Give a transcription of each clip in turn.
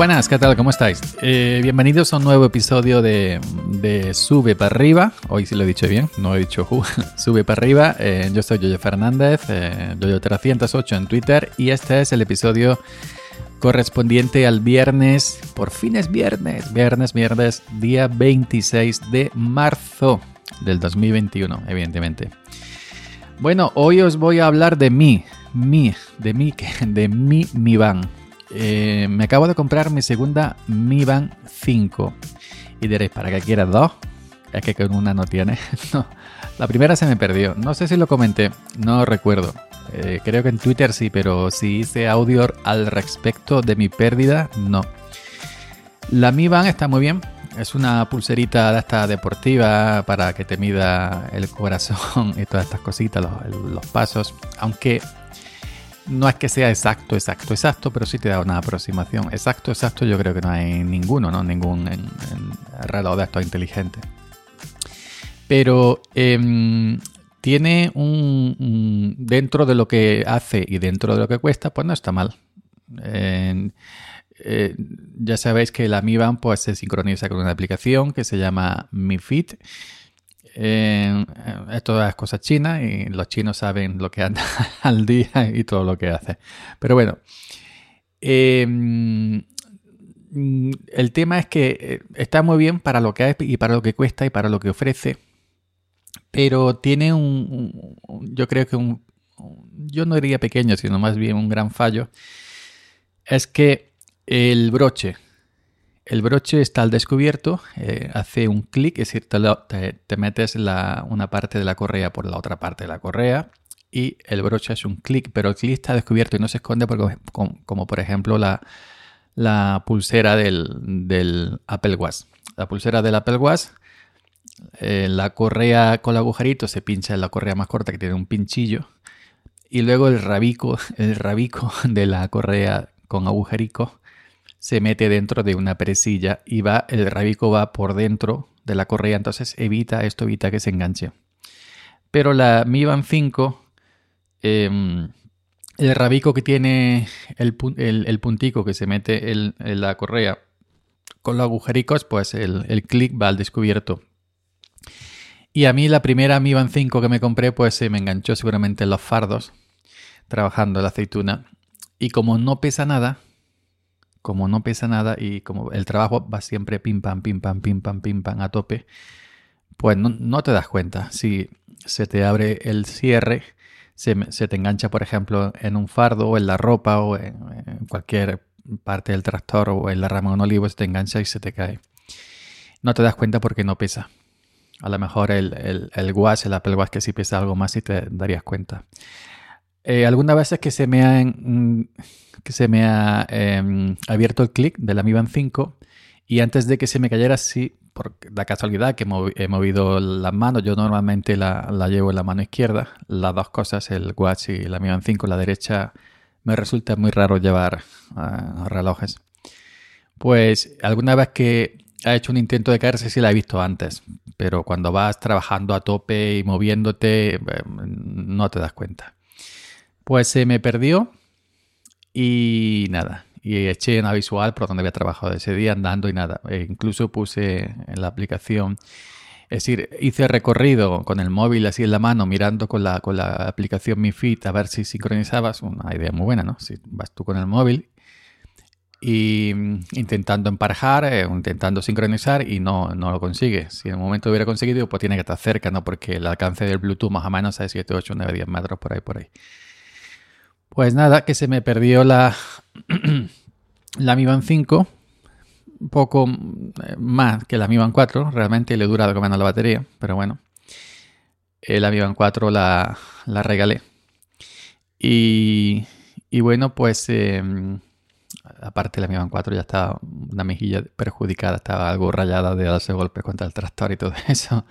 Buenas, ¿qué tal? ¿Cómo estáis? Eh, bienvenidos a un nuevo episodio de, Sube para arriba. Hoy sí lo he dicho bien, no he dicho Sube para arriba. Eh, yo soy Yoyo Fernández, eh, Yoyo308 en Twitter y este es el episodio correspondiente al viernes, por fin es viernes, viernes, viernes, día 26 de marzo del 2021, evidentemente. Bueno, hoy os voy a hablar de mí, mí, de mí, de mi Mi Van. Eh, me acabo de comprar mi segunda Mi Band 5. Y diréis, ¿para qué quieres dos? Es que con una no tiene. no, la primera se me perdió. No sé si lo comenté, no recuerdo. Eh, creo que en Twitter sí, pero si hice audio al respecto de mi pérdida, no. La Mi Band está muy bien. Es una pulserita de esta deportiva para que te mida el corazón y todas estas cositas, los pasos. Aunque no es que sea exacto, exacto, exacto, pero sí te da una aproximación. Exacto, exacto, yo creo que no hay ninguno, ¿no? Ningún en, reloj de estos inteligente. Pero em, tiene un, Dentro de lo que hace y dentro de lo que cuesta, pues no está mal. Eh, ya sabéis que la Mi Band pues, se sincroniza con una aplicación que se llama Mi Fit eh, esto es cosa china y los chinos saben lo que anda al día y todo lo que hace. Pero bueno, em, el tema es que eh, está muy bien para lo que es y para lo que cuesta y para lo que ofrece, pero tiene un, yo creo que un, yo no diría pequeño, sino más bien un gran fallo, es que el broche, el broche está al descubierto, eh, hace un clic, es decir, te, metes una parte de la correa por la otra parte de la correa y el broche es un clic, pero el clic está descubierto y no se esconde porque, como, por ejemplo la, pulsera del, Apple Watch. La pulsera del Apple Watch, eh, la correa con el agujerito se pincha en la correa más corta que tiene un pinchillo y luego el rabico, el rabico de la correa con agujerico se mete dentro de una presilla y va, el rabico va por dentro de la correa, entonces evita, esto evita que se enganche. Pero la Mi Band 5, em, el rabico que tiene el, puntico que se mete en, la correa con los agujericos, pues el, el clic va al descubierto. Y a mí la primera Mi Band 5 que me compré, pues se me enganchó seguramente en los fardos, trabajando la aceituna. Y como no pesa nada, como no pesa nada y como el trabajo va siempre pim pam, pim pam, pim pam, pim pam a tope, pues no, te das cuenta. Si se te abre el cierre, se, te engancha, por ejemplo, en un fardo o en la ropa o en, cualquier parte del tractor o en la rama de un olivo, se te engancha y se te cae. No te das cuenta porque no pesa. A lo mejor el, el, el Watch, el que sí pesa algo más y te darías cuenta. Eh, algunas veces que se me ha, que se me ha em, abierto el clic de la Mi Band 5 y antes de que se me cayera, sí, por la casualidad que he movido las manos, yo normalmente la, llevo en la mano izquierda, las dos cosas, el Watch y la Mi Band 5, la derecha me resulta muy raro llevar ah, relojes. Pues alguna vez que ha hecho un intento de caerse sí la he visto antes, pero cuando vas trabajando a tope y moviéndote em, no te das cuenta. Pues se me perdió y nada. Y eché una visual por donde había trabajado ese día andando y nada. E incluso puse en la aplicación, es decir, hice recorrido con el móvil así en la mano, mirando con la, con la aplicación Mi Fit a ver si sincronizabas. Una idea muy buena, ¿no? Si vas tú con el móvil y mm, intentando emparejar, eh, intentando sincronizar y no, no lo consigue. Si en el momento hubiera conseguido, pues tiene que estar cerca, ¿no? Porque el alcance del Bluetooth más o menos es 7, 8, 9, 10 metros por ahí, por ahí. Pues nada, que se me perdió la, la Mi Band 5, un poco eh, más que la Mi Band 4, realmente le dura algo menos la batería, pero bueno, eh, la Mi Band 4 la, la regalé. Y, y, bueno, pues em, aparte la Mi Band 4 ya estaba una mejilla perjudicada, estaba algo rayada de darse golpes contra el tractor y todo eso,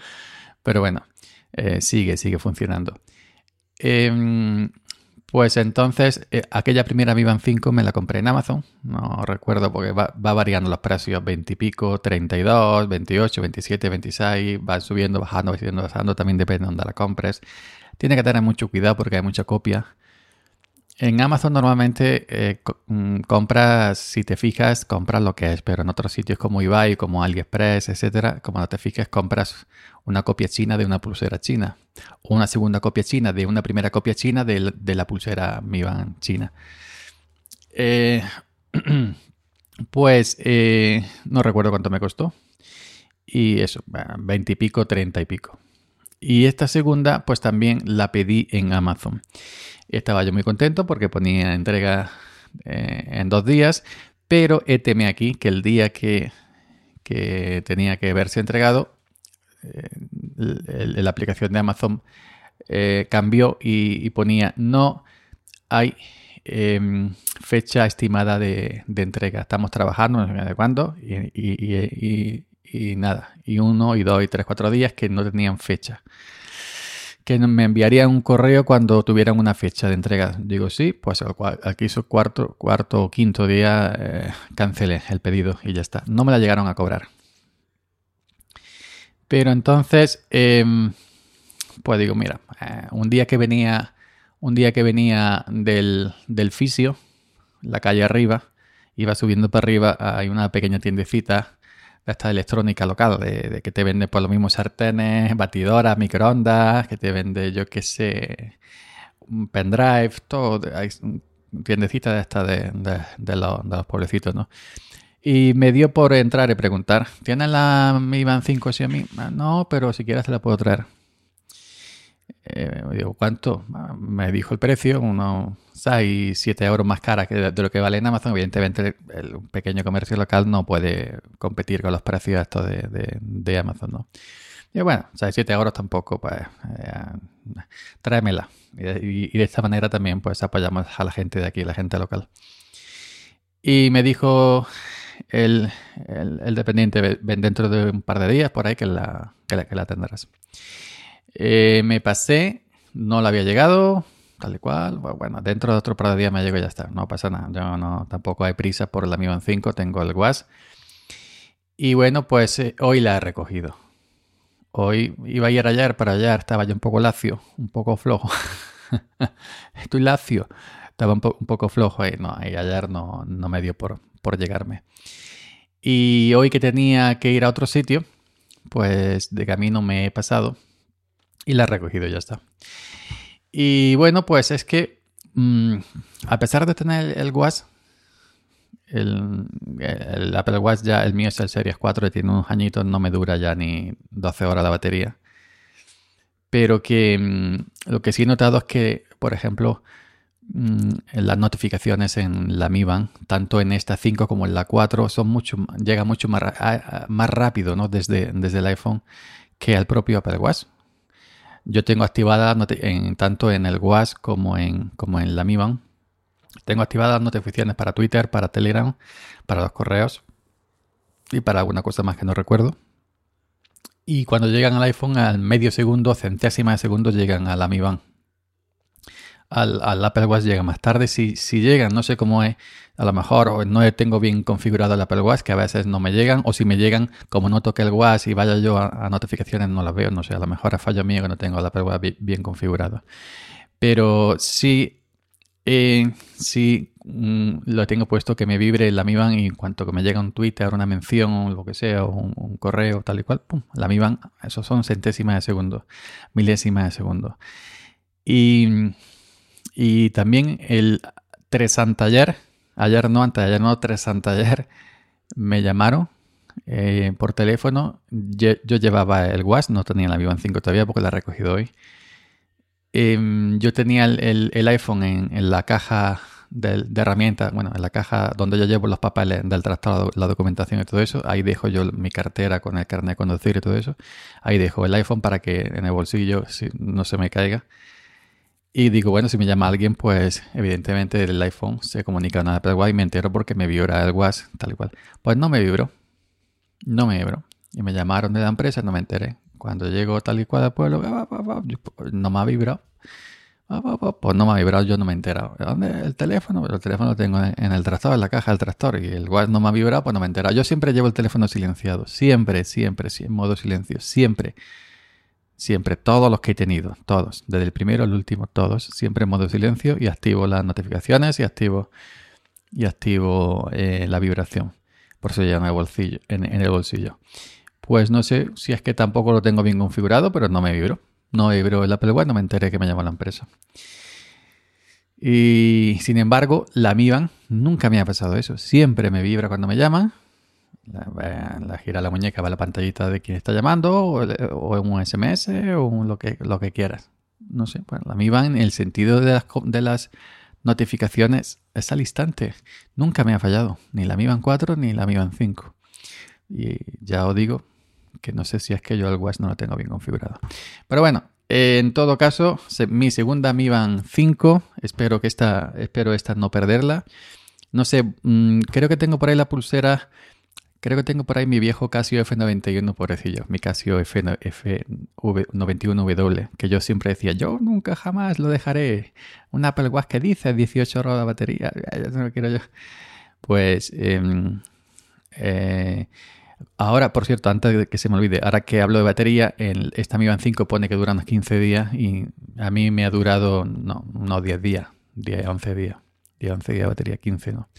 pero bueno, eh, sigue, sigue funcionando. Eh, pues entonces, eh, aquella primera Mi Band 5 me la compré en Amazon. No recuerdo porque va, variando los precios: 20 y pico, 32, 28, 27, 26. Van subiendo, bajando, subiendo, bajando. También depende de dónde la compres. Tiene que tener mucho cuidado porque hay mucha copia. En Amazon normalmente eh, mm, compras, si te fijas, compras lo que es, pero en otros sitios como eBay, como AliExpress, etcétera, como no te fijas, compras una copia china de una pulsera china, o una segunda copia china de una primera copia china de, la pulsera Mi Band china. Eh, pues eh, no recuerdo cuánto me costó. Y eso, 20 y pico, 30 y pico. Y esta segunda, pues también la pedí en Amazon. Estaba yo muy contento porque ponía entrega eh, en dos días, pero teme aquí que el día que, tenía que verse entregado, la aplicación de Amazon eh, cambió y, ponía no hay em, fecha estimada de, entrega. Estamos trabajando, no sé de cuándo, y, nada, y uno, y dos, y tres, cuatro días que no tenían fecha. Que me enviarían un correo cuando tuvieran una fecha de entrega. Digo, sí, pues aquí hizo cuarto, cuarto o quinto día eh, cancelé el pedido y ya está. No me la llegaron a cobrar. Pero entonces, em, pues digo, mira, eh, un día que venía, un día que venía del, del fisio, la calle arriba, iba subiendo para arriba, hay una pequeña tiendecita esta electrónica local, de, que te vende por lo mismo sartenes, batidoras, microondas, que te vende, yo qué sé, un pendrive, todo. Hay tiendecita de esta de, de, de, los, pueblecitos, ¿no? Y me dio por entrar y preguntar, ¿tienes la Mi Band 5 Xiaomi? Ah, no, pero si quieres te la puedo traer. Eh, digo, ¿cuánto? Ah, me dijo el precio, unos 6, 7 euros más cara que de, lo que vale en Amazon. Evidentemente, el, pequeño comercio local no puede competir con los precios estos de, Amazon, ¿no? Y bueno, 6, 7 euros tampoco, pues eh, tráemela. Y, de esta manera también pues apoyamos a la gente de aquí, la gente local. Y me dijo el, dependiente, ven dentro de un par de días por ahí que la, que la tendrás. Eh, me pasé, no la había llegado, tal y cual. Bueno, dentro de otro par de días me llego y ya está. No pasa nada. Yo no, tampoco hay prisa por el amigo en 5, tengo el WAS. Y bueno, pues eh, hoy la he recogido. Hoy iba a ir ayer para allá, estaba yo un poco lacio, un poco flojo. Estoy lacio. Estaba un, poco flojo y, no, y ayer no, no me dio por, por llegarme. Y hoy que tenía que ir a otro sitio, pues de camino me he pasado y la he recogido, ya está. Y bueno, pues es que mm, a pesar de tener el WAS, el, Apple Watch ya, el mío es el Series 4, tiene unos añitos, no me dura ya ni 12 horas la batería. Pero que mm, lo que sí he notado es que, por ejemplo, las notificaciones en la Mi Band, tanto en esta 5 como en la 4, son mucho, llega mucho más, más rápido ¿no? desde, desde el iPhone que al propio Apple Watch. Yo tengo activada en, tanto en el WhatsApp como en, como en la Mi Band. Tengo activadas notificaciones para Twitter, para Telegram, para los correos y para alguna cosa más que no recuerdo. Y cuando llegan al iPhone, al medio segundo, centésima de segundo, llegan a la Mi Band al, Apple Watch llega más tarde. Si, si llegan, no sé cómo es, a lo mejor no tengo bien configurado el Apple Watch, que a veces no me llegan, o si me llegan, como no toque el Watch y vaya yo a, notificaciones, no las veo, no sé, a lo mejor es fallo mío que no tengo el Apple Watch bien, configurado. Pero sí, eh, sí mm, lo tengo puesto que me vibre la Mi Band y en cuanto que me llega un Twitter, una mención, o lo que sea, un, correo, tal y cual, pum, la Mi Band, eso son centésimas de segundo, milésimas de segundo. Y y también el tres ayer, ayer no, antes ayer no, tres ayer, me llamaron eh, por teléfono. Yo, llevaba el WAS, no tenía la Vivan 5 todavía porque la he recogido hoy. Em, yo tenía el, iPhone en, la caja de, herramientas, bueno, en la caja donde yo llevo los papeles del tratado, la documentación y todo eso. Ahí dejo yo mi cartera con el carnet de conducir y todo eso. Ahí dejo el iPhone para que en el bolsillo no se me caiga. Y digo, bueno, si me llama alguien, pues evidentemente el iPhone se comunica nada pero y me entero porque me vibra el WhatsApp, tal y cual. Pues no me vibró. No me vibró. Y me llamaron de la empresa, no me enteré. Cuando llego tal y cual al pueblo, no me ha vibrado. Pues no me ha vibrado, yo no me he enterado. ¿Dónde el teléfono? El teléfono lo tengo en el tractor, en la caja del tractor. Y el WhatsApp no me ha vibrado, pues no me he enterado. Yo siempre llevo el teléfono silenciado. Siempre, siempre, en modo silencio. Siempre. Siempre, todos los que he tenido, todos, desde el primero al último, todos, siempre en modo silencio y activo las notificaciones y activo, y activo eh, la vibración. Por eso ya en el bolsillo. En, el bolsillo. Pues no sé si es que tampoco lo tengo bien configurado, pero no me vibro. No vibro el Apple Watch, no me enteré que me llamó la empresa. Y sin embargo, la Mi Band nunca me ha pasado eso. Siempre me vibra cuando me llaman la, gira la muñeca, va la pantallita de quien está llamando, o, en un SMS, o lo, que, lo que quieras. No sé, bueno, la Mi en el sentido de las, de las notificaciones es al instante. Nunca me ha fallado, ni la Mi Band 4 ni la Mi Band 5. Y ya os digo que no sé si es que yo el Watch no lo tengo bien configurado. Pero bueno, en todo caso, mi segunda Mi Band 5, espero que esta, espero esta no perderla. No sé, mm, creo que tengo por ahí la pulsera Creo que tengo por ahí mi viejo Casio F91, pobrecillo, mi Casio F91W, que yo siempre decía, yo nunca jamás lo dejaré. Un Apple Watch que dice 18 horas de batería, eso no quiero yo. Pues em, eh, ahora, por cierto, antes de que se me olvide, ahora que hablo de batería, el, esta Mi Band 5 pone que dura unos 15 días y a mí me ha durado, no, unos 10 días, 10, 11 días. 10, 11 días de batería, 15 no.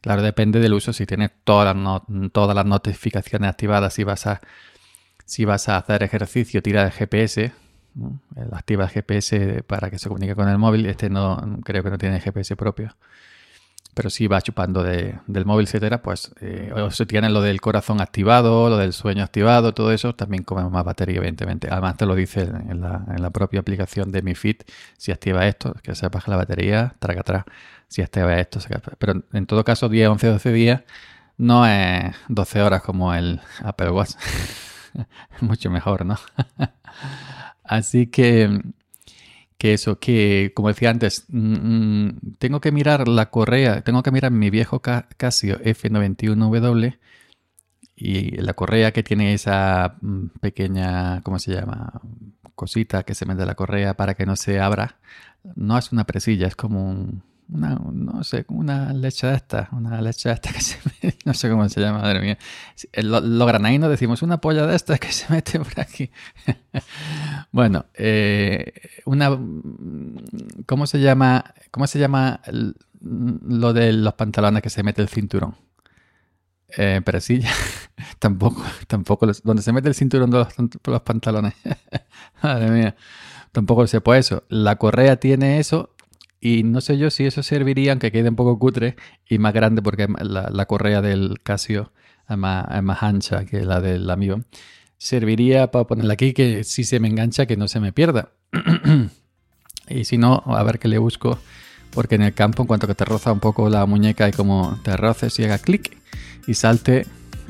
Claro, depende del uso. Si tienes todas las, todas las notificaciones activadas, si vas a, si vas a hacer ejercicio, tira el GPS, activa el GPS para que se comunique con el móvil. Este no creo que no tiene GPS propio. Pero si va chupando del móvil, etcétera, pues eh, o si tienes lo del corazón activado, lo del sueño activado, todo eso, también comemos más batería, evidentemente. Además te lo dice en la, en la propia aplicación de Mi Fit, si activa esto, que se baja la batería, traga atrás si ve esto. Pero en todo caso, 10, 11, 12 días no es 12 horas como el Apple Watch. Mucho mejor, ¿no? Así que, que eso, que como decía antes, mm, mm, tengo que mirar la correa, tengo que mirar mi viejo Casio F91W y la correa que tiene esa mm, pequeña, ¿cómo se llama? Cosita que se mete la correa para que no se abra. No es una presilla, es como un, una, no sé, una leche de esta, una leche de esta que se no sé cómo se llama, madre mía. Los lo granadinos decimos una polla de esta que se mete por aquí. bueno, eh, una, ¿cómo se llama, cómo se llama lo de los pantalones que se mete el cinturón? Eh, presilla. tampoco, tampoco, donde se mete el cinturón de los, los pantalones. madre mía. Tampoco se puede eso. La correa tiene eso y no sé yo si eso serviría, aunque quede un poco cutre y más grande, porque la, correa del Casio es más, ancha que la del amigo. Serviría para ponerla aquí que si se me engancha que no se me pierda. y si no, a ver qué le busco. Porque en el campo, en cuanto que te roza un poco la muñeca y como te roces y haga clic y salte,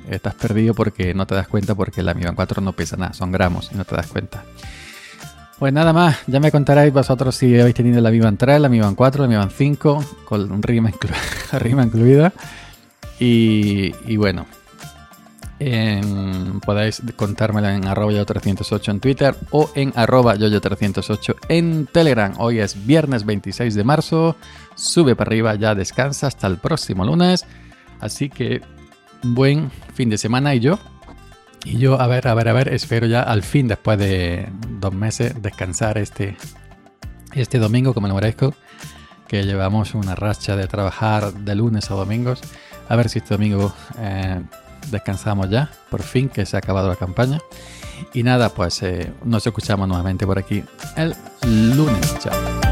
estás perdido porque no te das cuenta porque la Mi 4 no pesa nada, son gramos y no te das cuenta. Pues nada más, ya me contaréis vosotros si habéis tenido la Mi Band 3, la Mi Band 4, la Mi Band 5, con un rima, incluida. Y, bueno, podéis contármela en arroba yo308 en Twitter o en arroba yo308 en Telegram. Hoy es viernes 26 de marzo, sube para arriba, ya descansa hasta el próximo lunes. Así que buen fin de semana y yo y yo, a ver, a ver, a ver, espero ya al fin, después de dos meses, descansar este, este domingo, como lo merezco, que llevamos una racha de trabajar de lunes a domingos. A ver si este domingo eh, descansamos ya, por fin, que se ha acabado la campaña. Y nada, pues eh, nos escuchamos nuevamente por aquí el lunes. Chao.